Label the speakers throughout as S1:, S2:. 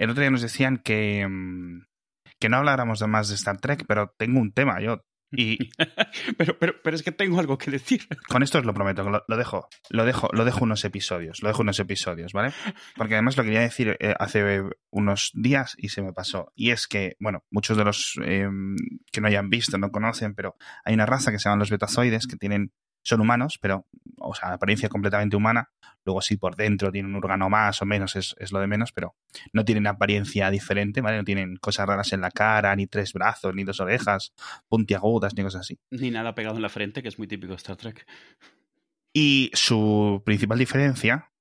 S1: El otro día nos decían que, mm, que no habláramos más de Star Trek, pero tengo un tema yo. Y
S2: pero, pero, pero es que tengo algo que decir.
S1: con esto os lo prometo, lo, lo dejo, lo dejo, lo dejo unos episodios, lo dejo unos episodios, ¿vale? Porque además lo quería decir eh, hace unos días y se me pasó. Y es que, bueno, muchos de los eh, que no hayan visto, no conocen, pero hay una raza que se llaman los betazoides que tienen son humanos, pero, o sea, apariencia completamente humana. Luego sí, por dentro tienen un órgano más o menos, es, es, lo de menos, pero no tienen apariencia diferente, ¿vale? No tienen cosas raras en la cara, ni tres brazos, ni dos orejas puntiagudas, ni cosas así.
S2: Ni nada pegado en la frente, que es muy típico de Star Trek.
S1: Y su principal diferencia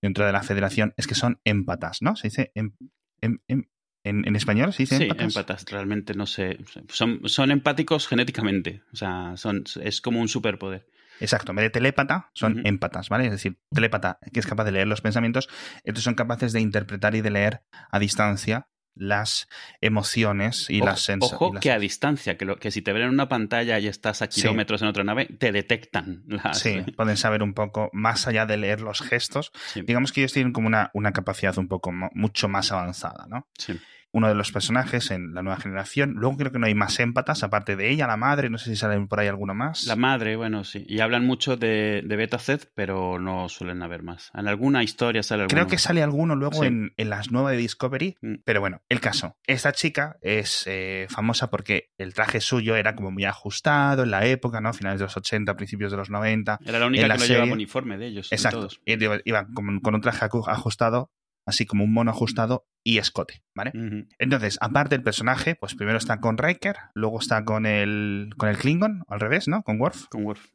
S1: dentro de la federación es que son empatas, ¿no? Se dice em, em, em, ¿En, ¿En, español dice
S2: sí,
S1: empatas?
S2: empatas. Realmente no sé. Son, son empáticos genéticamente. O sea, son, es como un superpoder.
S1: Exacto, en vez de telépata, son uh -huh. empatas, ¿vale? Es decir, telépata, que es capaz de leer los pensamientos, estos son capaces de interpretar y de leer a distancia las emociones y
S2: ojo,
S1: las sensaciones.
S2: Ojo que a distancia, que, lo, que si te ven en una pantalla y estás a kilómetros sí. en otra nave, te detectan. Las...
S1: Sí, pueden saber un poco, más allá de leer los gestos, sí. digamos que ellos tienen como una, una capacidad un poco mucho más avanzada, ¿no?
S2: Sí
S1: uno de los personajes en la nueva generación. Luego creo que no hay más émpatas, aparte de ella, la madre, no sé si salen por ahí alguno más.
S2: La madre, bueno, sí. Y hablan mucho de, de Beta Z, pero no suelen haber más. En alguna historia sale alguno.
S1: Creo que sale alguno luego sí. en, en, las nuevas de Discovery, mm. pero bueno, el caso. Esta chica es eh, famosa porque el traje suyo era como muy ajustado en la época, ¿no? Finales de los 80, principios de los 90.
S2: Era la única que la no llevaba uniforme de ellos.
S1: Exacto.
S2: Todos.
S1: Iba, iba con, con un traje ajustado así como un mono ajustado y escote, ¿vale?
S2: Uh -huh.
S1: Entonces, aparte del personaje, pues primero está con Riker, luego está con el, con el Klingon, al revés, ¿no? Con Worf.
S2: Con Worf.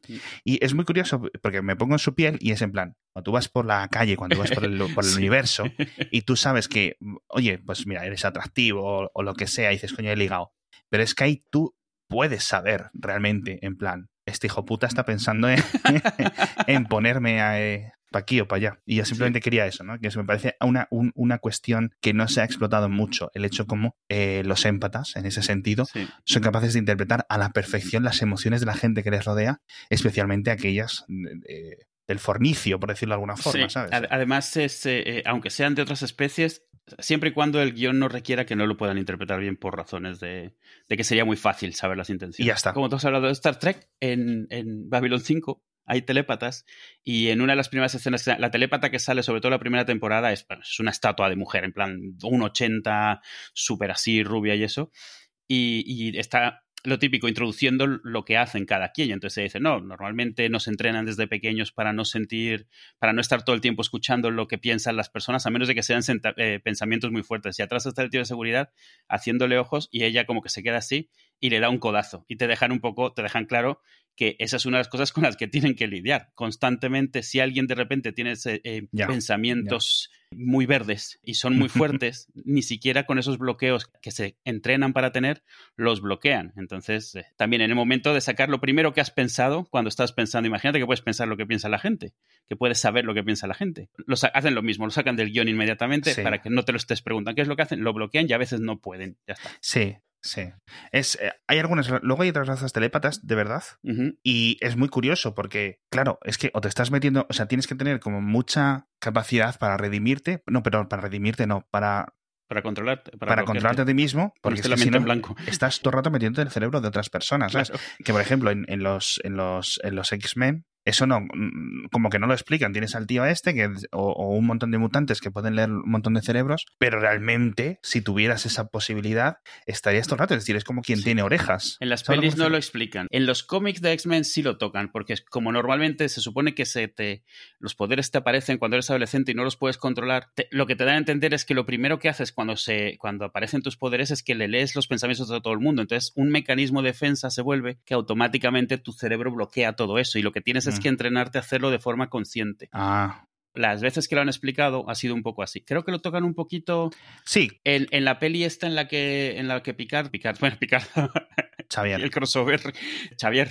S1: Y es muy curioso porque me pongo en su piel y es en plan, cuando tú vas por la calle, cuando vas por el, por el sí. universo y tú sabes que, oye, pues mira, eres atractivo o, o lo que sea, y dices, coño, he ligado. Pero es que ahí tú puedes saber realmente, en plan, este hijo puta está pensando en, en ponerme a, eh, para aquí o para allá. Y yo simplemente sí. quería eso, ¿no? Que eso me parece una, un, una cuestión que no se ha explotado mucho. El hecho como eh, los émpatas, en ese sentido, sí. son capaces de interpretar a la perfección las emociones de la gente que les rodea, especialmente aquellas eh, del fornicio, por decirlo de alguna forma,
S2: sí.
S1: ¿sabes?
S2: Además, es, eh, aunque sean de otras especies, siempre y cuando el guion no requiera que no lo puedan interpretar bien por razones de, de que sería muy fácil saber las intenciones.
S1: Y ya está.
S2: Como tú has hablado de Star Trek, en, en Babylon 5 hay telépatas y en una de las primeras escenas, la telépata que sale, sobre todo la primera temporada, es, es una estatua de mujer, en plan un 80, súper así, rubia y eso. Y, y, está lo típico, introduciendo lo que hacen cada quien. Entonces se dice, no, normalmente nos entrenan desde pequeños para no sentir, para no estar todo el tiempo escuchando lo que piensan las personas, a menos de que sean eh, pensamientos muy fuertes. Y atrás está el tío de seguridad haciéndole ojos y ella como que se queda así y le da un codazo. Y te dejan un poco, te dejan claro que esa es una de las cosas con las que tienen que lidiar constantemente. Si alguien de repente tiene eh, yeah, pensamientos yeah. muy verdes y son muy fuertes, ni siquiera con esos bloqueos que se entrenan para tener, los bloquean. Entonces, eh, también en el momento de sacar lo primero que has pensado, cuando estás pensando, imagínate que puedes pensar lo que piensa la gente, que puedes saber lo que piensa la gente. Los, hacen lo mismo, lo sacan del guion inmediatamente sí. para que no te lo estés preguntando. ¿Qué es lo que hacen? Lo bloquean y a veces no pueden. Ya está.
S1: Sí, Sí. Es, eh, hay algunas, luego hay otras razas telépatas, de verdad.
S2: Uh -huh.
S1: Y es muy curioso porque, claro, es que o te estás metiendo, o sea, tienes que tener como mucha capacidad para redimirte. No, pero para redimirte no, para
S2: para controlarte.
S1: Para, para controlarte a ti mismo, porque si no,
S2: blanco.
S1: estás todo el rato metiendo en el cerebro de otras personas. ¿sabes?
S2: Claro.
S1: Que, por ejemplo, en, en los, en los, en los X-Men, eso no, como que no lo explican. Tienes al tío este que, o, o, un montón de mutantes que pueden leer un montón de cerebros, pero realmente, si tuvieras esa posibilidad, estarías todo el rato. Es decir, es como quien sí. tiene orejas.
S2: En las pelis no lo explican. En los cómics de X-Men sí lo tocan, porque como normalmente se supone que se te, los poderes te aparecen cuando eres adolescente y no los puedes controlar, te, lo que te dan a entender es que lo primero que haces cuando, se, cuando aparecen tus poderes es que le lees los pensamientos de todo el mundo. Entonces, un mecanismo de defensa se vuelve que automáticamente tu cerebro bloquea todo eso y lo que tienes mm. Que entrenarte a hacerlo de forma consciente.
S1: Ah.
S2: Las veces que lo han explicado ha sido un poco así. Creo que lo tocan un poquito.
S1: Sí.
S2: En, en la peli esta en la que en la que Picard, Picard, bueno, Picard,
S1: Xavier.
S2: el crossover. Xavier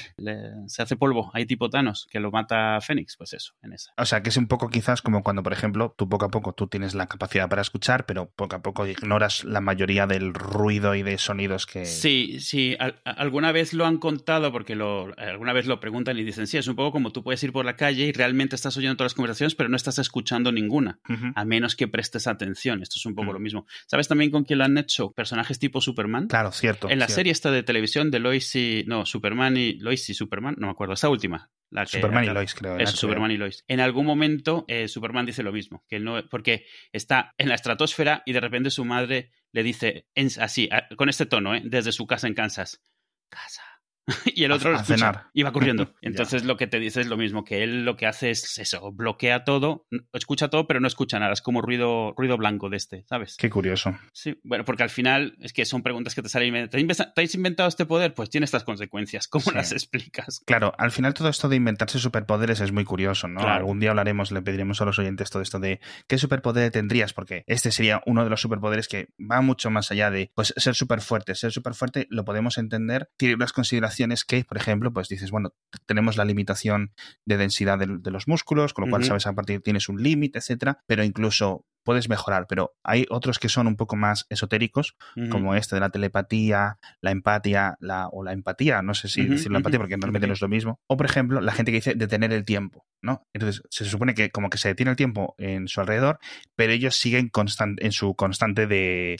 S2: se hace polvo. Hay tipo Thanos que lo mata Fénix. Pues eso, en esa.
S1: O sea, que es un poco quizás como cuando, por ejemplo, tú poco a poco tú tienes la capacidad para escuchar, pero poco a poco ignoras la mayoría del ruido y de sonidos que.
S2: Sí, sí. alguna vez lo han contado porque lo, alguna vez lo preguntan y dicen, sí, es un poco como tú puedes ir por la calle y realmente estás oyendo todas las conversaciones, pero no estás escuchando ninguna, a menos que prestes atención. Esto es un poco lo mismo. ¿Sabes también con quién lo han hecho? Personajes tipo Superman.
S1: Claro, cierto.
S2: En la
S1: serie
S2: esta de televisión de Lois y. No, Superman y. Lois y Superman, no me acuerdo, esa última. La
S1: Superman y Lois, creo.
S2: Eso, Superman y Lois. En algún momento, eh, Superman dice lo mismo, que no, porque está en la estratosfera y de repente su madre le dice, así, con este tono, ¿eh? desde su casa en Kansas, casa y el otro
S1: a,
S2: y va corriendo. Entonces lo que te dice es lo mismo, que él lo que hace es eso, bloquea todo, escucha todo, pero no escucha nada, es como ruido, ruido blanco de este, ¿sabes?
S1: Qué curioso.
S2: Sí, bueno, porque al final es que son preguntas que te salen. ¿Te, ¿Te has inventado este poder? Pues tiene estas consecuencias, ¿cómo las explicas?
S1: Claro, al final todo esto de inventarse superpoderes es muy curioso, ¿no? Algún día hablaremos, le pediremos a los oyentes todo esto de qué superpoder tendrías, porque este sería uno de los superpoderes que va mucho más allá de pues, ser súper fuerte. Ser súper fuerte lo podemos entender, tiene unas consideraciones que, por ejemplo, pues dices, bueno, tenemos la limitación de densidad de, los músculos, con lo cual sabes a partir tienes un límite, etcétera, pero incluso puedes mejorar, pero hay otros que son un poco más esotéricos, como este de la telepatía, la empatía, la, o la empatía, no sé si decir la empatía porque realmente no es lo mismo, o por ejemplo, la gente que dice detener el tiempo, ¿no? Entonces, se supone que como que se detiene el tiempo en su alrededor, pero ellos siguen en su constante de,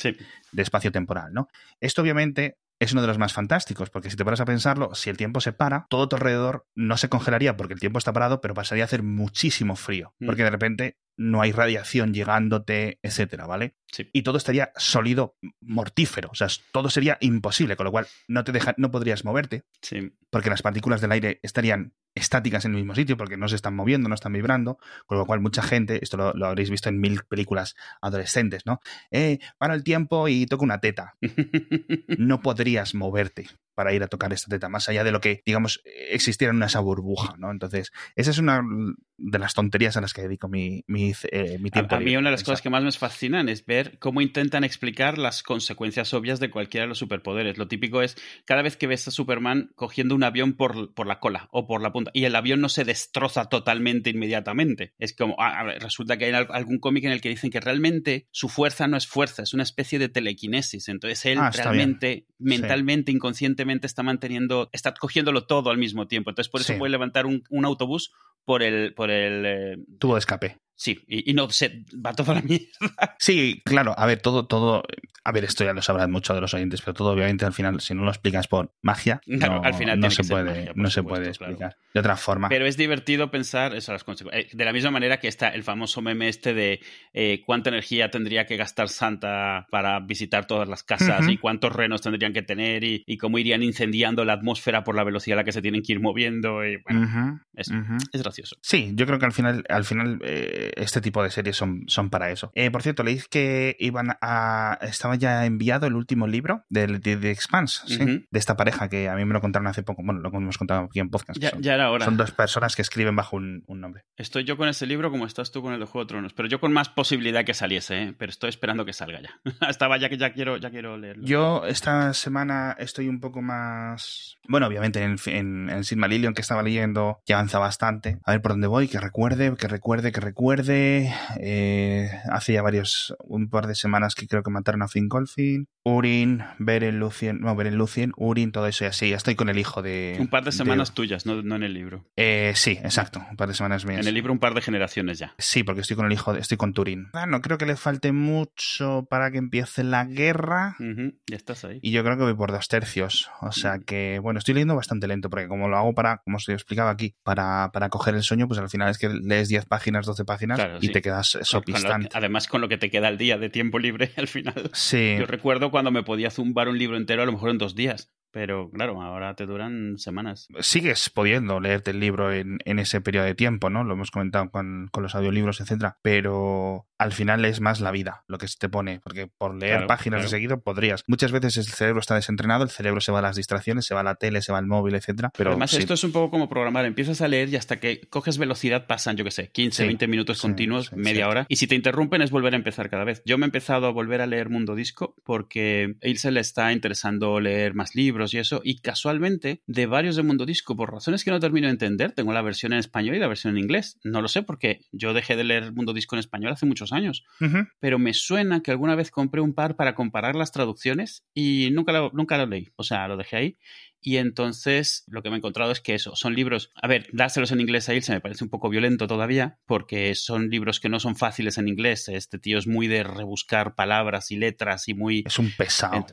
S1: de espacio temporal, ¿no? Esto obviamente es uno de los más fantásticos, porque si te paras a pensarlo, si el tiempo se para, todo tu alrededor no se congelaría porque el tiempo está parado, pero pasaría a hacer muchísimo frío, mm. porque de repente no hay radiación llegándote, etcétera, ¿vale? Y todo estaría sólido, mortífero, o sea, todo sería imposible, con lo cual no te deja, no podrías moverte, porque las partículas del aire estarían estáticas en el mismo sitio porque no se están moviendo, no están vibrando, con lo cual mucha gente, esto lo, habréis visto en mil películas adolescentes, ¿no? Eh, para el tiempo y toca una teta. no podrías moverte para ir a tocar esta teta, más allá de lo que, digamos, existiera en esa burbuja, ¿no? Entonces, esa es una de las tonterías a las que dedico mi, mi, eh, tiempo.
S2: A, mí una de las cosas que más me fascinan es ver cómo intentan explicar las consecuencias obvias de cualquiera de los superpoderes. Lo típico es, cada vez que ves a Superman cogiendo un avión por, por la cola o por la punta, y el avión no se destroza totalmente inmediatamente. Es como, resulta que hay algún cómic en el que dicen que realmente su fuerza no es fuerza, es una especie de telequinesis. Entonces él ah, realmente, mentalmente, inconscientemente está manteniendo, está cogiéndolo todo al mismo tiempo. Entonces por eso puede levantar un, autobús por el, por el
S1: eh, tubo de escape.
S2: Sí, y, no se va toda la mierda.
S1: Sí, claro, a ver, todo, todo, a ver, esto ya lo sabrán muchos de los oyentes, pero todo obviamente al final, si no lo explicas por magia, no, al final no se puede, no se puede explicar de otra forma.
S2: Pero es divertido pensar eso, las consecuencias. Eh, de la misma manera que está el famoso meme este de eh, cuánta energía tendría que gastar Santa para visitar todas las casas y cuántos renos tendrían que tener y, cómo irían incendiando la atmósfera por la velocidad a la que se tienen que ir moviendo. Y, bueno, es, gracioso.
S1: Sí, yo creo que al final, al final eh, este tipo de series son, son para eso. Eh, por cierto, leí que iban a. Estaba ya enviado el último libro de, The Expanse, de esta pareja que a mí me lo contaron hace poco. Bueno, lo hemos contado aquí en podcast.
S2: Ya, era hora.
S1: Son dos personas que escriben bajo un, nombre.
S2: Estoy yo con ese libro como estás tú con el de Juego de Tronos, pero yo con más posibilidad que saliese, ¿eh? pero estoy esperando que salga ya. Estaba ya que ya quiero, ya quiero leerlo.
S1: Yo esta semana estoy un poco más. Bueno, obviamente en, en, en Silmarillion que estaba leyendo ya avanza bastante. A ver por dónde voy, que recuerde, que recuerde, que recuerde eh, hace ya varios, un par de semanas que creo que mataron a Fingolfin. Urin, Beren Lucien, no, Beren Lucien, Urin, todo eso y así. Ya estoy con el hijo de.
S2: Un par de semanas tuyas, no, en el libro.
S1: Eh, sí, exacto, un par de semanas mías.
S2: En el libro un par de generaciones ya.
S1: Sí, porque estoy con el hijo, de, estoy con Turin. Ah, no creo que le falte mucho para que empiece la guerra.
S2: Ya estás ahí.
S1: Y yo creo que voy por dos tercios. O sea que, bueno, estoy leyendo bastante lento, porque como lo hago para, como os explicaba aquí, para, para coger el sueño, pues al final es que lees 10 páginas, 12 páginas y te quedas sopistante.
S2: además, con lo que te queda el día de tiempo libre al final. Yo recuerdo cuando me podía zumbar un libro entero, a lo mejor en dos días. Pero claro, ahora te duran semanas.
S1: Sigues pudiendo leerte el libro en, ese periodo de tiempo, ¿no? Lo hemos comentado con, los audiolibros, etcétera. Pero al final es más la vida lo que se te pone. Porque por leer páginas de seguido podrías. Muchas veces el cerebro está desentrenado, el cerebro se va a las distracciones, se va a la tele, se va al móvil, etcétera. Pero
S2: Además, esto es un poco como programar. Empiezas a leer y hasta que coges velocidad pasan, yo qué sé, 15, 20 minutos continuos, media hora. Y si te interrumpen es volver a empezar cada vez. Yo me he empezado a volver a leer Mundo Disco porque a Ilse le está interesando leer más libros libros y eso, y casualmente de varios de Mundo Disco, por razones que no termino de entender, tengo la versión en español y la versión en inglés. No lo sé porque yo dejé de leer Mundo Disco en español hace muchos años, pero me suena que alguna vez compré un par para comparar las traducciones y nunca lo, nunca lo leí, o sea, lo dejé ahí. Y entonces lo que me he encontrado es que eso, son libros, a ver, dárselos en inglés a él se me parece un poco violento todavía, porque son libros que no son fáciles en inglés. Este tío es muy de rebuscar palabras y letras y muy...
S1: Es un pesado.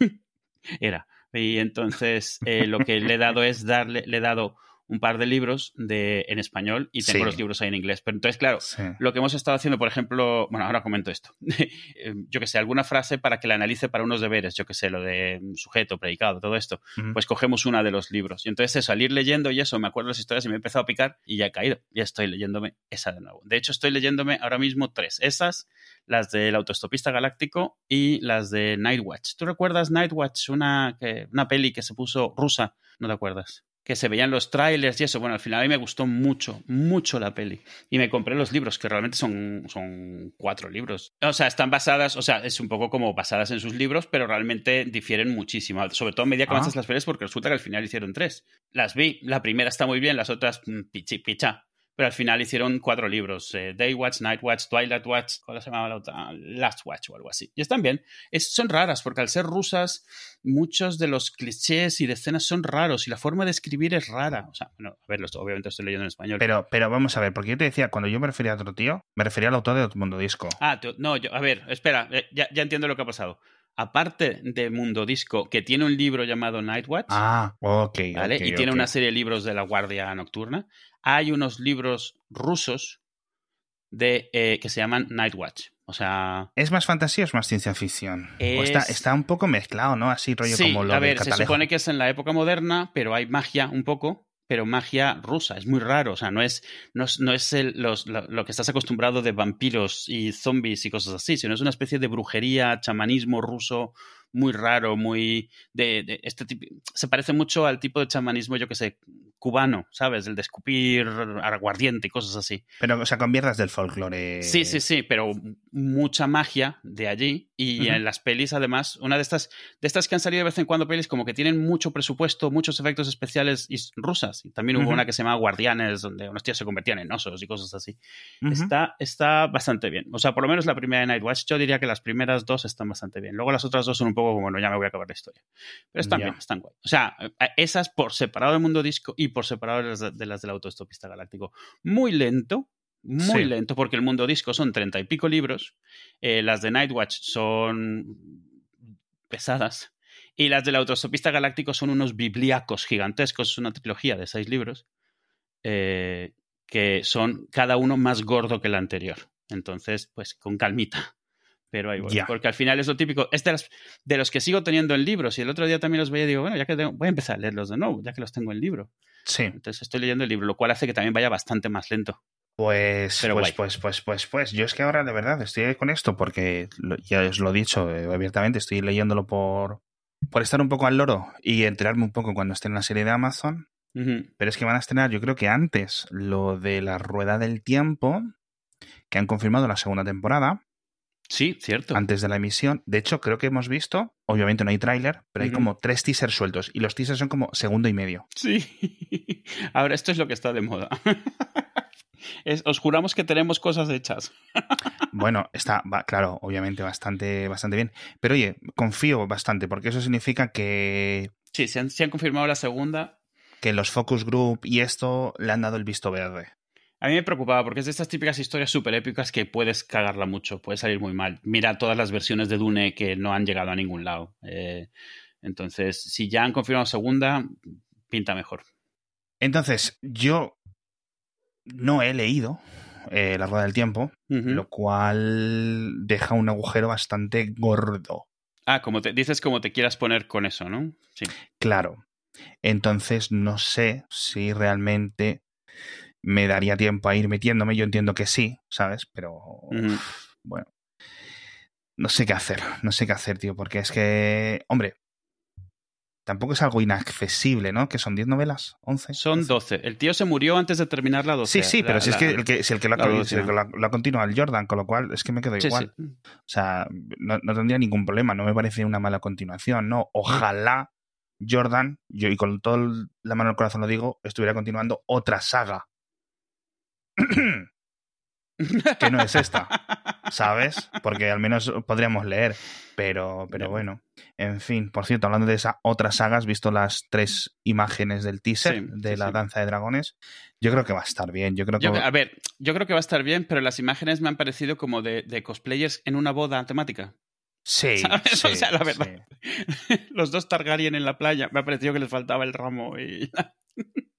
S2: Era. Y entonces eh, lo que le he dado es darle, le he dado un par de libros de, en español y tengo los libros ahí en inglés. Pero entonces, claro, lo que hemos estado haciendo, por ejemplo, bueno, ahora comento esto. Eh, yo que sé, alguna frase para que la analice para unos deberes, yo que sé, lo de sujeto, predicado, todo esto, pues cogemos una de los libros. Y entonces eso, al ir leyendo y eso, me acuerdo las historias y me he empezado a picar y ya he caído. Ya estoy leyéndome esa de nuevo. De hecho, estoy leyéndome ahora mismo tres. Esas, las del autostopista galáctico y las de Nightwatch. ¿Tú recuerdas Nightwatch, una, que, una peli que se puso rusa? ¿No te acuerdas? Que se veían los trailers y eso. Bueno, al final a mí me gustó mucho, mucho la peli. Y me compré los libros, que realmente son, son cuatro libros. O sea, están basadas, o sea, es un poco como basadas en sus libros, pero realmente difieren muchísimo. Sobre todo a medida que avanzas las pelis, porque resulta que al final hicieron tres. Las vi, la primera está muy bien, las otras mm, pichi, picha pero al final hicieron cuatro libros, eh, Day Watch, Night Watch, Twilight Watch, ¿cuál se llamaba la otra? Last Watch o algo así. Y están bien. Es, son raras, porque al ser rusas, muchos de los clichés y de escenas son raros y la forma de escribir es rara. O sea, bueno, a ver, obviamente estoy leyendo en español.
S1: Pero, pero vamos a ver, porque yo te decía, cuando yo me refería a otro tío, me refería al autor de Mundo Disco.
S2: Ah, no, yo, a ver, espera, eh, ya, ya entiendo lo que ha pasado aparte de Mundo Disco, que tiene un libro llamado Nightwatch.
S1: Ah, ok.
S2: ¿vale? y tiene una serie de libros de la Guardia Nocturna hay unos libros rusos de, eh, que se llaman Nightwatch. O sea.
S1: ¿Es más fantasía o es más ciencia ficción? Está, está, un poco mezclado, ¿no? Así rollo como lo
S2: A ver, se supone que es en la época moderna, pero hay magia un poco, pero magia rusa. Es muy raro. O sea, no es, no es, lo, que estás acostumbrado de vampiros y zombies y cosas así, sino es una especie de brujería, chamanismo ruso muy raro, muy de, este tipo. Se parece mucho al tipo de chamanismo, yo que sé, cubano, ¿sabes? El de escupir aguardiente y cosas así.
S1: Pero, o sea, con del folclore.
S2: Sí, sí, sí, pero mucha magia de allí. Y en las pelis, además, una de estas, de estas que han salido de vez en cuando pelis, como que tienen mucho presupuesto, muchos efectos especiales y rusas. Y también hubo una que se llama Guardianes, donde unos tíos se convertían en osos y cosas así. está, está bastante bien. O sea, por lo menos la primera de Nightwatch, yo diría que las primeras dos están bastante bien. Luego las otras dos son un poco como, bueno, ya me voy a acabar la historia. Pero están bien, están guay. O sea, esas por separado del mundo disco y por separado de las, del autostopista galáctico. Muy lento, muy lento, porque el mundo disco son treinta y pico libros, eh, las de Nightwatch son pesadas, y las del autostopista galáctico son unos bibliacos gigantescos, es una trilogía de seis libros, eh, que son cada uno más gordo que el anterior. Entonces, pues con calmita. Pero ahí voy. Porque al final es lo típico. Es de, de, los que sigo teniendo en libros. Y el otro día también los veía y digo, bueno, ya que voy a empezar a leerlos de nuevo, ya que los tengo en libro.
S1: Sí.
S2: Entonces estoy leyendo el libro, lo cual hace que también vaya bastante más lento.
S1: Pues, pues, pues, pues, pues, pues, yo es que ahora de verdad estoy con esto porque ya os lo he dicho eh, abiertamente, estoy leyéndolo por, por estar un poco al loro y enterarme un poco cuando esté en la serie de Amazon. Pero es que van a estrenar, yo creo que antes, lo de la rueda del tiempo, que han confirmado la segunda temporada.
S2: Sí, cierto.
S1: Antes de la emisión. De hecho, creo que hemos visto, obviamente no hay tráiler, pero hay como tres teasers sueltos. Y los teasers son como segundo y medio.
S2: Sí. Ahora, esto es lo que está de moda. os juramos que tenemos cosas hechas.
S1: bueno, está, claro, obviamente bastante, bastante bien. Pero oye, confío bastante, porque eso significa que.
S2: Sí, se han, se han confirmado la segunda.
S1: Que los focus group y esto le han dado el visto verde.
S2: A mí me preocupaba porque es de estas típicas historias súper épicas que puedes cagarla mucho, puede salir muy mal. Mira todas las versiones de Dune que no han llegado a ningún lado. Eh, entonces, si ya han confirmado segunda, pinta mejor.
S1: Entonces, yo no he leído eh, La Rueda del Tiempo, lo cual deja un agujero bastante gordo.
S2: Ah, como te dices, como te quieras poner con eso, ¿no?
S1: Sí. Claro. Entonces, no sé si realmente me daría tiempo a ir metiéndome. Yo entiendo que sí, ¿sabes? Pero bueno, no sé qué hacer, no sé qué hacer, tío, porque es que, hombre, tampoco es algo inaccesible, ¿no? Que son 10 novelas, 11.
S2: Son 12. El tío se murió antes de terminar la 12.
S1: Sí, sí, pero si es que el que, si el que lo, ha continuado el Jordan, con lo cual es que me quedo igual. O sea, no, no, tendría ningún problema, no me parece una mala continuación, ¿no? Ojalá Jordan, yo y con toda la mano en el corazón lo digo, estuviera continuando otra saga. Que no es esta, ¿sabes? Porque al menos podríamos leer, pero, pero bueno. En fin, por cierto, hablando de esa otra saga, has visto las tres imágenes del teaser de la danza de dragones. Yo creo que va a estar bien. Yo creo que...
S2: a ver, yo creo que va a estar bien, pero las imágenes me han parecido como de, de cosplayers en una boda temática.
S1: Sí, sí,
S2: o sea, la verdad. Los dos Targaryen en la playa, me ha parecido que les faltaba el ramo y...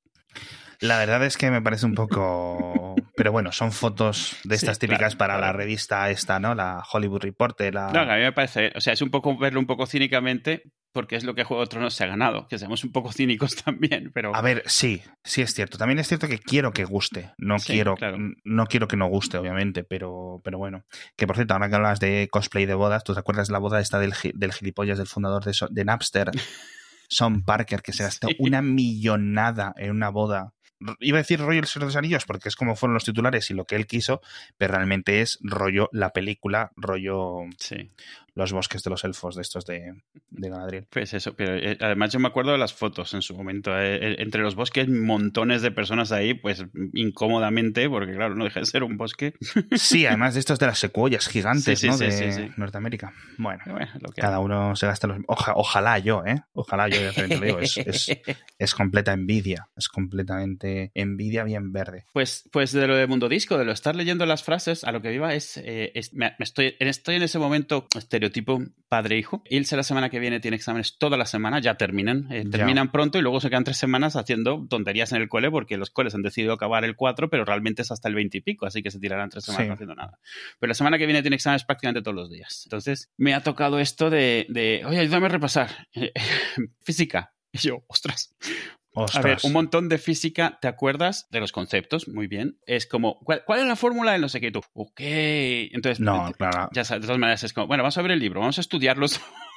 S1: La verdad es que me parece un poco. Pero bueno, son fotos de estas típicas para la revista esta, ¿no? La Hollywood Reporter. La...
S2: No, a mí me parece. O sea, es un poco verlo un poco cínicamente, porque es lo que Juego de Tronos se ha ganado, que seamos un poco cínicos también, pero...
S1: A ver, sí, sí es cierto. También es cierto que quiero que guste. No, quiero, no quiero que no guste, obviamente, pero, pero bueno. Que por cierto, ahora que hablas de cosplay de bodas, ¿tú te acuerdas de la boda esta del, del gilipollas del fundador de, de Napster? Son Parker, que se gastó una millonada en una boda iba a decir rollo El Señor de los Anillos porque es como fueron los titulares y lo que él quiso, pero realmente es rollo la película, rollo
S2: sí
S1: los bosques de los elfos de estos de, de Galadriel.
S2: Pues eso, pero eh, además yo me acuerdo de las fotos en su momento. Eh, eh, entre los bosques, montones de personas ahí, pues incómodamente, porque claro, no deja de ser un bosque.
S1: Sí, además de estos de las secuoyas gigantes, ¿no? de Norteamérica. Bueno, cada uno se gasta los... ojalá yo, ¿eh? Ojalá yo, ya te digo, es, es, completa envidia, es completamente envidia bien verde.
S2: Pues, pues de lo de Mundo Disco, de lo estar leyendo las frases, a lo que iba es, me, estoy, estoy en ese momento... Este, estereotipo padre-hijo. Ilse la semana que viene tiene exámenes toda la semana, ya terminan. Eh, terminan pronto y luego se quedan tres semanas haciendo tonterías en el cole porque los coles han decidido acabar el 4, pero realmente es hasta el 20 y pico, así que se tirarán tres semanas haciendo nada. Pero la semana que viene tiene exámenes prácticamente todos los días. Entonces me ha tocado esto de, de oye, ayúdame a repasar. Física. Y yo, ostras, a ver, un montón de física, ¿te acuerdas de los conceptos? Muy bien. Es como, ¿cuál, es la fórmula de no sé qué? Tú, ok. Entonces,
S1: no, claro.
S2: Ya sabes, de todas maneras es como, bueno, vamos a ver el libro, vamos a estudiarlos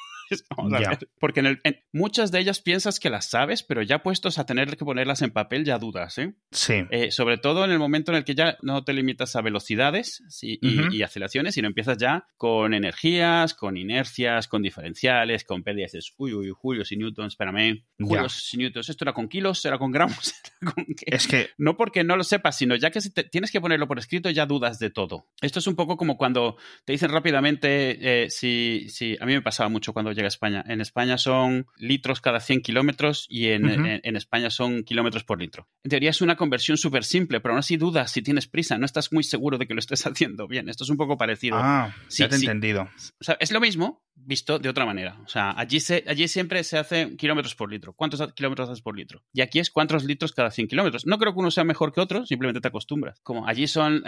S2: Porque en, muchas de ellas piensas que las sabes, pero ya puestos a tener que ponerlas en papel ya dudas, ¿eh?
S1: Sí.
S2: Eh, sobre todo en el momento en el que ya no te limitas a velocidades y, aceleraciones, sino empiezas ya con energías, con inercias, con diferenciales, con pérdidas. Dices, uy, uy, julios y newtons, espérame. Julios y newtons, ¿esto era con kilos? ¿Era con gramos?
S1: Es que...
S2: No porque no lo sepas, sino ya que tienes que ponerlo por escrito, ya dudas de todo. Esto es un poco como cuando te dicen rápidamente, eh, si, si a mí me pasaba mucho cuando llega España. En España son litros cada 100 kilómetros y en, en, España son kilómetros por litro. En teoría es una conversión súper simple, pero aún así dudas si tienes prisa, no estás muy seguro de que lo estés haciendo bien. Esto es un poco parecido.
S1: Ah, ya te he entendido.
S2: O sea, es lo mismo, visto de otra manera. O sea, allí, se, allí siempre se hace kilómetros por litro. ¿Cuántos kilómetros haces por litro? Y aquí es cuántos litros cada 100 kilómetros. No creo que uno sea mejor que otro, simplemente te acostumbras. Como allí son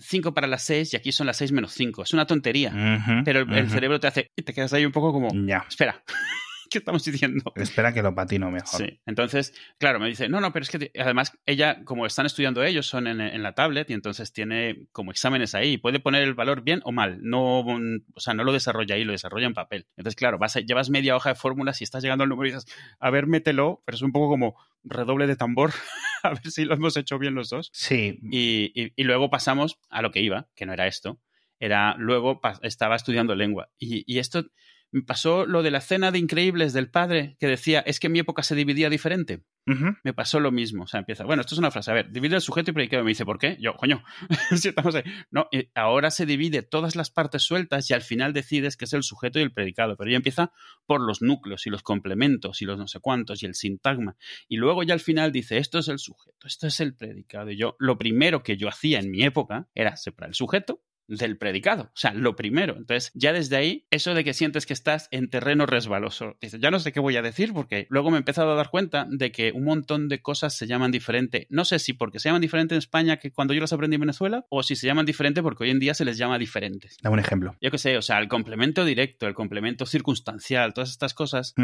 S2: 5 eh, para las 6 y aquí son las 6 menos 5. Es una tontería. pero el, cerebro te hace... Y te quedas ahí un poco como... Espera. ¿Qué estamos diciendo?
S1: Espera que lo patino mejor.
S2: Sí. Entonces, claro, me dice, no, no, pero es que además ella, como están estudiando ellos, son en, la tablet y entonces tiene como exámenes ahí. Puede poner el valor bien o mal. No, o sea, no lo desarrolla ahí, lo desarrolla en papel. Entonces, claro, vas llevas media hoja de fórmulas y estás llegando al número y dices, a ver, mételo, pero es un poco como redoble de tambor, a ver si lo hemos hecho bien los dos.
S1: Sí.
S2: Y, y, luego pasamos a lo que iba, que no era esto. Era luego estaba estudiando lengua. y, y esto me pasó lo de la cena de Increíbles del padre que decía, es que en mi época se dividía diferente. Me pasó lo mismo. O sea, empieza, bueno, esto es una frase, a ver, divide el sujeto y predicado. Me dice, ¿por qué? Yo, coño, si estamos ahí. No, ahora se divide todas las partes sueltas y al final decides que es el sujeto y el predicado. Pero ya empieza por los núcleos y los complementos y los no sé cuántos y el sintagma. Y luego ya al final dice, esto es el sujeto, esto es el predicado. Y yo, lo primero que yo hacía en mi época era separar el sujeto del predicado. O sea, lo primero. Entonces, ya desde ahí, eso de que sientes que estás en terreno resbaloso. Dices, ya no sé qué voy a decir porque luego me he empezado a dar cuenta de que un montón de cosas se llaman diferente. No sé si porque se llaman diferente en España que cuando yo las aprendí en Venezuela o si se llaman diferente porque hoy en día se les llama diferentes.
S1: Da un ejemplo.
S2: Yo qué sé, o sea, el complemento directo, el complemento circunstancial, todas estas cosas.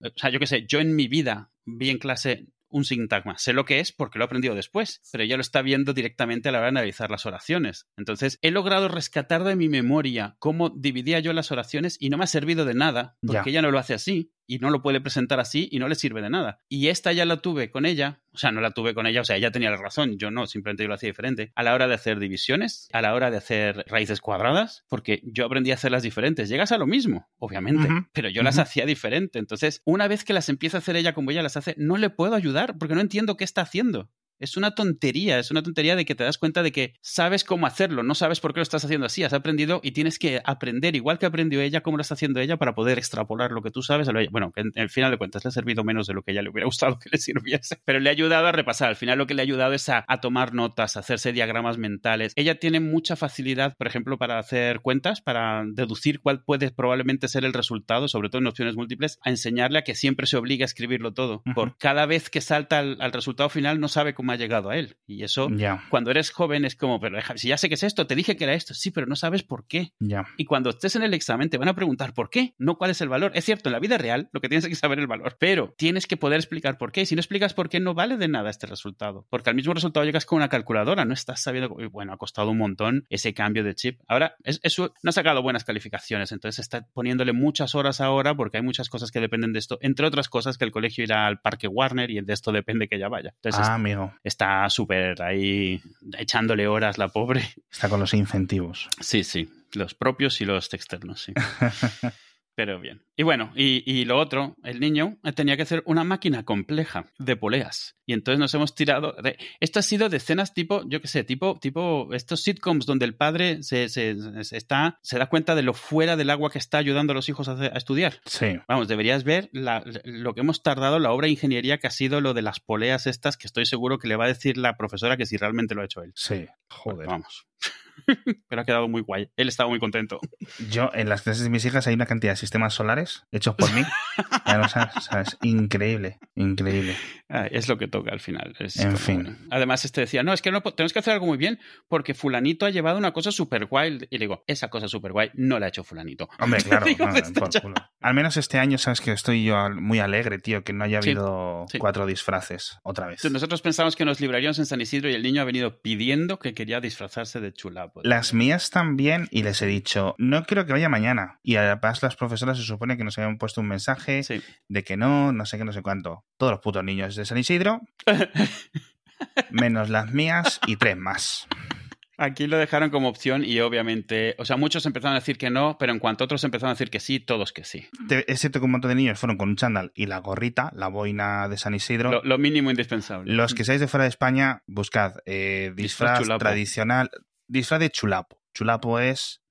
S2: O sea, yo qué sé, yo en mi vida vi en clase un sintagma. Sé lo que es porque lo he aprendido después, pero ya lo está viendo directamente a la hora de analizar las oraciones. Entonces, he logrado rescatar de mi memoria cómo dividía yo las oraciones y no me ha servido de nada, porque ella no lo hace así. Y no lo puede presentar así y no le sirve de nada. Y esta ya la tuve con ella, o sea, no la tuve con ella, o sea, ella tenía la razón, yo no, simplemente yo lo hacía diferente, a la hora de hacer divisiones, a la hora de hacer raíces cuadradas, porque yo aprendí a hacerlas diferentes. Llegas a lo mismo, obviamente, pero yo las hacía diferente. Entonces, una vez que las empieza a hacer ella como ella las hace, no le puedo ayudar porque no entiendo qué está haciendo. Es una tontería, es una tontería de que te das cuenta de que sabes cómo hacerlo, no sabes por qué lo estás haciendo así, has aprendido y tienes que aprender, igual que aprendió ella, cómo lo está haciendo ella para poder extrapolar lo que tú sabes a lo ella. Bueno, en el final de cuentas le ha servido menos de lo que ella le hubiera gustado que le sirviese, pero le ha ayudado a repasar. Al final lo que le ha ayudado es a, tomar notas, a hacerse diagramas mentales. Ella tiene mucha facilidad, por ejemplo, para hacer cuentas, para deducir cuál puede probablemente ser el resultado, sobre todo en opciones múltiples, a enseñarle a que siempre se obligue a escribirlo todo. Por cada vez que salta al, al resultado final no sabe cómo ha llegado a él. Y eso, cuando eres joven, es como, pero si ya sé que es esto, te dije que era esto, sí, pero no sabes por qué. Y cuando estés en el examen, te van a preguntar por qué, no cuál es el valor. Es cierto, en la vida real lo que tienes que saber es el valor, pero tienes que poder explicar por qué. Y si no explicas por qué, no vale de nada este resultado. Porque al mismo resultado llegas con una calculadora, no estás sabiendo. Bueno, ha costado un montón ese cambio de chip. Ahora, eso no ha sacado buenas calificaciones, entonces está poniéndole muchas horas ahora porque hay muchas cosas que dependen de esto, entre otras cosas que el colegio irá al parque Warner y de esto depende que ella vaya. Entonces,
S1: ah, amigo.
S2: Está súper ahí echándole horas la pobre.
S1: Está con los incentivos.
S2: Sí, sí, los propios y los externos, sí. Pero bien. Y bueno, y, lo otro, el niño tenía que hacer una máquina compleja de poleas. Y entonces nos hemos tirado. De... Esto ha sido de escenas tipo, yo qué sé, tipo, tipo estos sitcoms donde el padre se, se, está, se da cuenta de lo fuera del agua que está ayudando a los hijos a, estudiar.
S1: Sí.
S2: Vamos, deberías ver lo que hemos tardado, la obra de ingeniería que ha sido lo de las poleas estas, que estoy seguro que le va a decir la profesora que si realmente lo ha hecho él.
S1: Sí, joder.
S2: vamos. Pero ha quedado muy guay. Él estaba muy contento.
S1: Yo, en las clases de mis hijas hay una cantidad de sistemas solares hechos por mí. es increíble, increíble.
S2: es lo que toca al final.
S1: en fin.
S2: Además, este decía, no, es que no, tenemos que hacer algo muy bien porque fulanito ha llevado una cosa súper guay. Y le digo, esa cosa súper guay no la ha hecho fulanito.
S1: Hombre, claro. Al menos este año, sabes que estoy yo muy alegre, tío, que no haya habido cuatro disfraces otra vez.
S2: Nosotros pensamos que nos libraríamos en San Isidro y el niño ha venido pidiendo que quería disfrazarse de
S1: Las mías también, y les he dicho, no quiero que vaya mañana. Y además las profesoras se supone que nos habían puesto un mensaje de que no, no sé qué, no sé cuánto. Todos los putos niños de San Isidro, menos las mías y tres más.
S2: Aquí lo dejaron como opción y obviamente, o sea, muchos empezaron a decir que no, pero en cuanto otros empezaron a decir que sí, todos que sí.
S1: Es cierto que un montón de niños fueron con un chándal y la gorrita, la boina de San Isidro.
S2: Lo, mínimo indispensable.
S1: Los que seáis de fuera de España, buscad eh, disfraz, tradicional, disfraz de chulapo. Chulapo es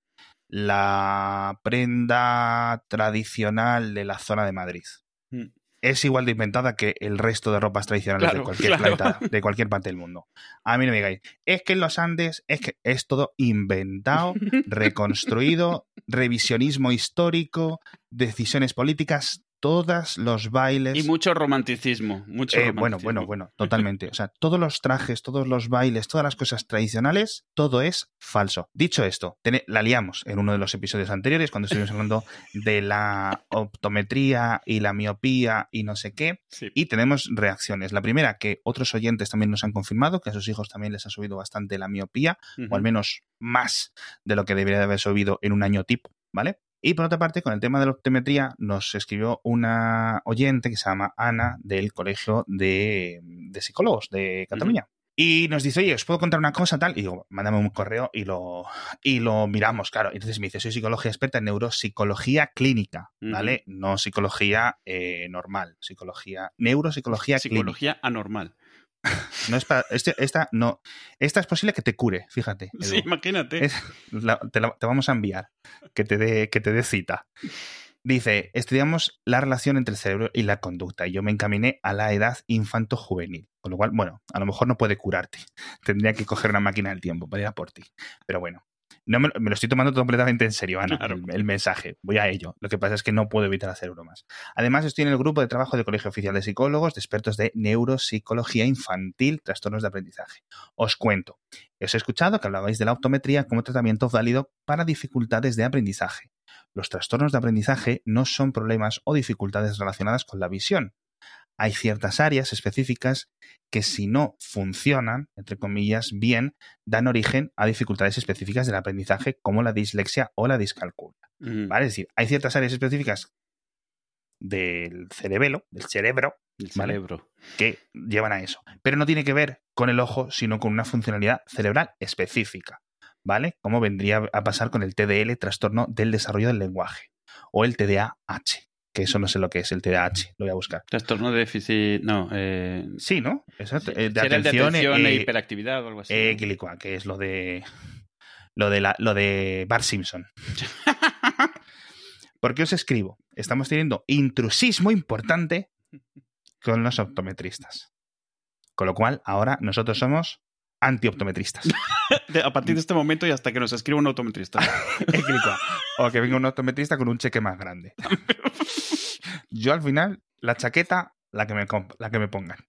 S1: la prenda tradicional de la zona de Madrid. Mm. Es igual de inventada que el resto de ropas tradicionales de, cualquier de cualquier parte del mundo. A mí no me digáis, es que en los Andes es que es todo inventado, reconstruido, revisionismo histórico, decisiones políticas, todos los bailes.
S2: Y mucho romanticismo. Mucho
S1: eh, Bueno, bueno, bueno, totalmente. O sea, todos los trajes, todos los bailes, todas las cosas tradicionales, todo es falso. Dicho esto, la liamos en uno de los episodios anteriores cuando estuvimos hablando de la optometría y la miopía y no sé qué. Y tenemos reacciones. La primera, que otros oyentes también nos han confirmado que a sus hijos también les ha subido bastante la miopía, o al menos más de lo que debería de haber subido en un año tipo, ¿vale? Y por otra parte, con el tema de la optometría, nos escribió una oyente que se llama Ana del Colegio de, Psicólogos de Cataluña. Y nos dice, oye, ¿os puedo contar una cosa tal? Y digo, mándame un correo y lo, y lo miramos, claro. Entonces me dice, soy psicología experta en neuropsicología clínica, ¿vale? No psicología eh, normal, psicología, neuropsicología
S2: clínica. Psicología anormal.
S1: No es para, este, esta, no, esta es posible que te cure, fíjate.
S2: Sí, imagínate.
S1: te, vamos a enviar, que te dé que te dé cita. Dice, estudiamos la relación entre el cerebro y la conducta y yo me encaminé a la edad infanto-juvenil. Con lo cual, bueno, a lo mejor no puede curarte. Tendría que coger una máquina del tiempo para ir a por ti. Pero bueno, no me, lo estoy tomando completamente en serio, Ana, el, mensaje. Voy a ello. Lo que pasa es que no puedo evitar hacer bromas. Además, estoy en el grupo de trabajo del Colegio Oficial de Psicólogos, de expertos de neuropsicología infantil, trastornos de aprendizaje. Os cuento. Os he escuchado que hablabais de la optometría como tratamiento válido para dificultades de aprendizaje. Los trastornos de aprendizaje no son problemas o dificultades relacionadas con la visión, hay ciertas áreas específicas que si no funcionan, entre comillas, bien, dan origen a dificultades específicas del aprendizaje como la dislexia o la discalculia. ¿Vale? Es decir, hay ciertas áreas específicas del cerebelo, del cerebro,
S2: El
S1: Vale.
S2: cerebro.
S1: que llevan a eso. Pero no tiene que ver con el ojo, sino con una funcionalidad cerebral específica, ¿vale? Como vendría a pasar con el TDL, trastorno del desarrollo del lenguaje, o el TDAH, que eso no sé lo que es el TDAH, lo voy a buscar.
S2: Trastorno de déficit. No, eh,
S1: Sí, ¿no? Exacto.
S2: sí.
S1: eh, de atención,
S2: atención e
S1: eh,
S2: hiperactividad o algo así.
S1: eh, que es lo de lo de la, lo de Bart Simpson. ¿Por qué os escribo? Estamos teniendo intrusismo importante con los optometristas. Con lo cual, ahora nosotros somos anti-optometristas.
S2: A partir de este momento y hasta que nos escriba un autometrista.
S1: O que venga un optometrista con un cheque más grande. Yo al final, la chaqueta, la que me, la que me pongan.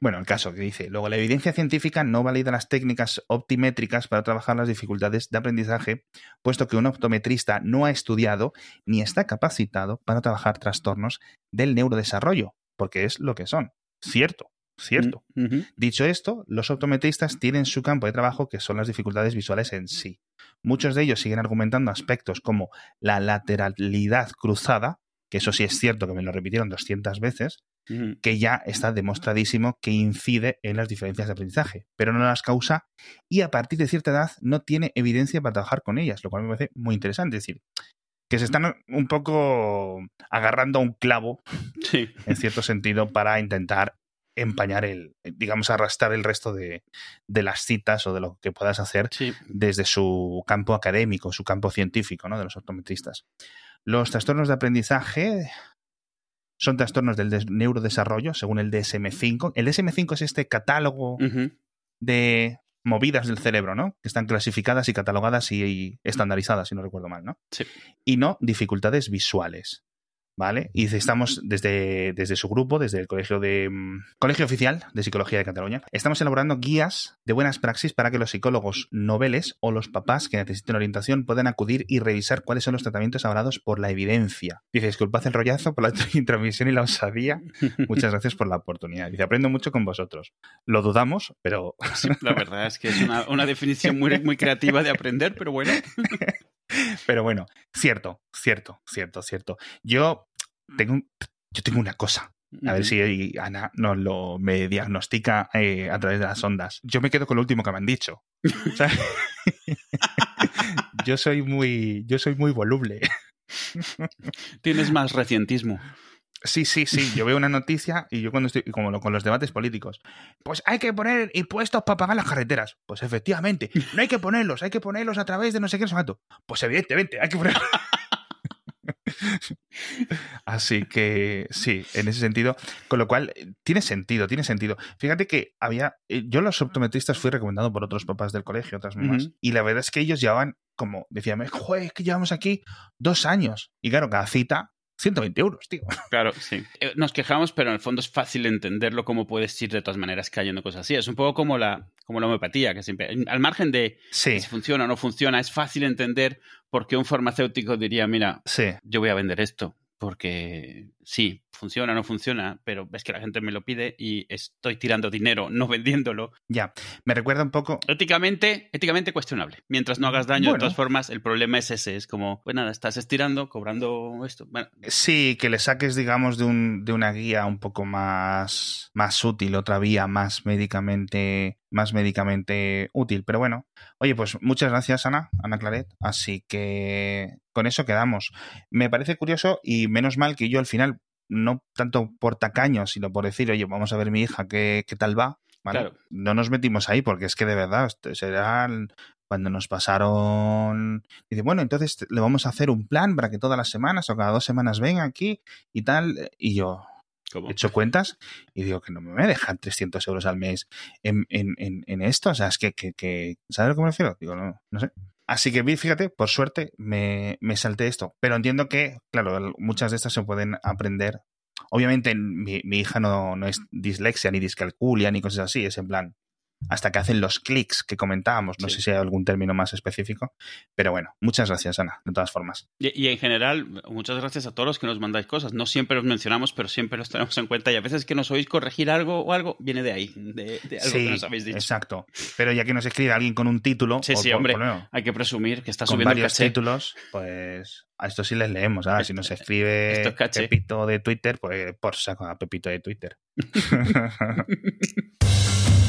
S1: Bueno, el caso que dice, luego la evidencia científica no valida las técnicas optimétricas para trabajar las dificultades de aprendizaje, puesto que un optometrista no ha estudiado ni está capacitado para trabajar trastornos del neurodesarrollo, porque es lo que son. Cierto, cierto.
S2: Mm.
S1: Dicho esto, los optometristas tienen su campo de trabajo que son las dificultades visuales en sí. Muchos de ellos siguen argumentando aspectos como la lateralidad cruzada, que eso sí es cierto que me lo repitieron 200 veces, que ya está demostradísimo que incide en las diferencias de aprendizaje, pero no las causa y a partir de cierta edad no tiene evidencia para trabajar con ellas, lo cual me parece muy interesante. Es decir, que se están un poco agarrando a un clavo
S2: Sí.
S1: en cierto sentido, para intentar empañar el, digamos, arrastrar el resto de, de las citas o de lo que puedas hacer
S2: Sí.
S1: desde su campo académico, su campo científico, ¿no? De los optometristas. Los trastornos de aprendizaje son trastornos del des- neurodesarrollo, según el DSM-5. El DSM-5 es este catálogo de movidas del cerebro, ¿no? Que están clasificadas y catalogadas y, y estandarizadas, si no recuerdo mal, ¿no?
S2: Sí.
S1: Y no dificultades visuales. ¿Vale? Y estamos desde, desde su grupo, desde el Colegio de mm, Colegio Oficial de Psicología de Cataluña, estamos elaborando guías de buenas praxis para que los psicólogos noveles o los papás que necesiten orientación puedan acudir y revisar cuáles son los tratamientos avalados por la evidencia. Dice, disculpad el rollazo por la intromisión y la osadía. Muchas gracias por la oportunidad. Dice, aprendo mucho con vosotros. Lo dudamos, pero
S2: la verdad es que es una, una definición muy, muy creativa de aprender, pero bueno.
S1: Pero bueno, cierto, cierto, cierto, cierto. Yo tengo, yo tengo una cosa. A ver si Ana nos lo me diagnostica eh, a través de las ondas. Yo me quedo con lo último que me han dicho. Yo soy muy, yo soy muy voluble.
S2: Tienes más recientismo.
S1: Sí, sí, sí. Yo veo una noticia y yo cuando estoy, como lo- con los debates políticos, pues hay que poner impuestos para pagar las carreteras. Pues efectivamente, no hay que ponerlos, hay que ponerlos a través de no sé qué, cuánto. Pues evidentemente, hay que ponerlos. Así que sí, en ese sentido, con lo cual tiene sentido, tiene sentido. Fíjate que había, eh, yo los optometristas fui recomendado por otros papás del colegio, otras mamás, y la verdad es que ellos llevaban como, decían, joder, es que llevamos aquí dos años. Y claro, cada cita, 120 euros, tío.
S2: Claro, sí. Eh, Nos quejamos, pero en el fondo es fácil entenderlo cómo puedes ir de todas maneras cayendo cosas así. Es un poco como la, como la homeopatía, que siempre, al margen de
S1: Sí,
S2: si funciona o no funciona, es fácil entender por qué un farmacéutico diría, mira,
S1: sí.
S2: yo voy a vender esto, porque sí, funciona o no funciona, pero es que la gente me lo pide y estoy tirando dinero, no vendiéndolo.
S1: Ya, me recuerda un poco.
S2: Éticamente, éticamente cuestionable. Mientras no hagas daño, de todas formas, el problema es ese. Es como, pues nada, estás estirando, cobrando esto. Bueno,
S1: Sí, que le saques, digamos, de, un, de una guía un poco más, más útil, otra vía más médicamente, más médicamente útil. Pero bueno, oye, pues muchas gracias, Ana, Ana Claret. Así que con eso quedamos. Me parece curioso y menos mal que yo al final, no tanto por tacaño, sino por decir, oye, vamos a ver mi hija qué, qué tal va. ¿vale?
S2: Claro.
S1: No nos metimos ahí porque es que de verdad será el- cuando nos pasaron. Dice, bueno, entonces le vamos a hacer un plan para que todas las semanas o cada dos semanas venga aquí y tal. Y yo
S2: como.
S1: he hecho cuentas y digo que no me dejar 300 euros al mes en, en, en, en esto. O sea, es que, que, que ¿sabes a lo que me refiero? Digo, no, no sé. Así que fíjate, por suerte me, me salté esto. Pero entiendo que, claro, muchas de estas se pueden aprender. Obviamente mi, mi hija no, no es dislexia ni discalculia ni cosas así, es en plan, hasta que hacen los clics que comentábamos. No sé si hay algún término más específico, pero bueno, muchas gracias, Ana, de todas formas.
S2: Y, en general, muchas gracias a todos los que nos mandáis cosas. No siempre los mencionamos, pero siempre los tenemos en cuenta y a veces que nos oís corregir algo o algo, viene de ahí, de, algo que nos habéis dicho.
S1: Exacto. Pero ya que nos escribe alguien con un título,
S2: sí, sí, hombre, hay que presumir que está subiendo
S1: varios títulos, pues a esto sí les leemos. Ah, si nos escribe Pepito de Twitter, pues por saco a Pepito de Twitter.